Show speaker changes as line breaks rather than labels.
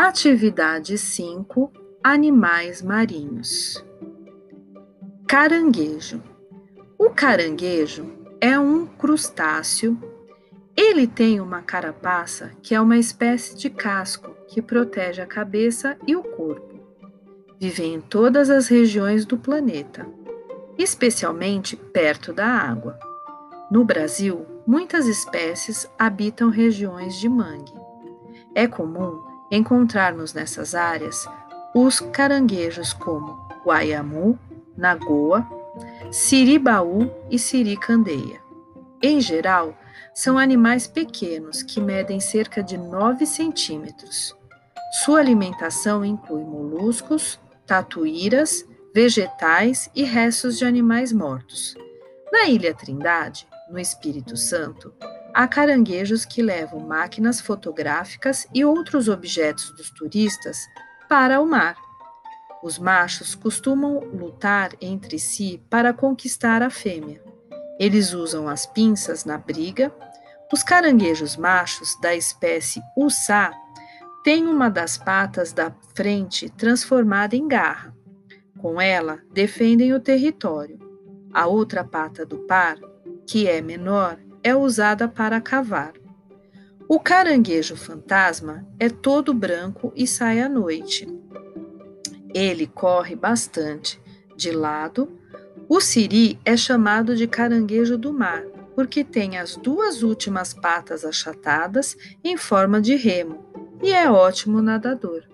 Atividade 5: Animais marinhos. Caranguejo. O caranguejo é um crustáceo. Ele tem uma carapaça que é uma espécie de casco que protege a cabeça e o corpo. Vive em todas as regiões do planeta, especialmente perto da água. No Brasil, muitas espécies habitam regiões de mangue. É comum encontrarmos nessas áreas os caranguejos como guaiamu, nagoa, siribaú e siricandeia. Em geral, são animais pequenos que medem cerca de 9 centímetros. Sua alimentação inclui moluscos, tatuíras, vegetais e restos de animais mortos. Na Ilha Trindade, no Espírito Santo, há caranguejos que levam máquinas fotográficas e outros objetos dos turistas para o mar. Os machos costumam lutar entre si para conquistar a fêmea. Eles usam as pinças na briga. Os caranguejos machos da espécie Ussá têm uma das patas da frente transformada em garra. Com ela, defendem o território. A outra pata do par, que é menor, é usada para cavar. O caranguejo fantasma é todo branco e sai à noite. Ele corre bastante de lado. O siri é chamado de caranguejo do mar, porque tem as duas últimas patas achatadas em forma de remo e é ótimo nadador.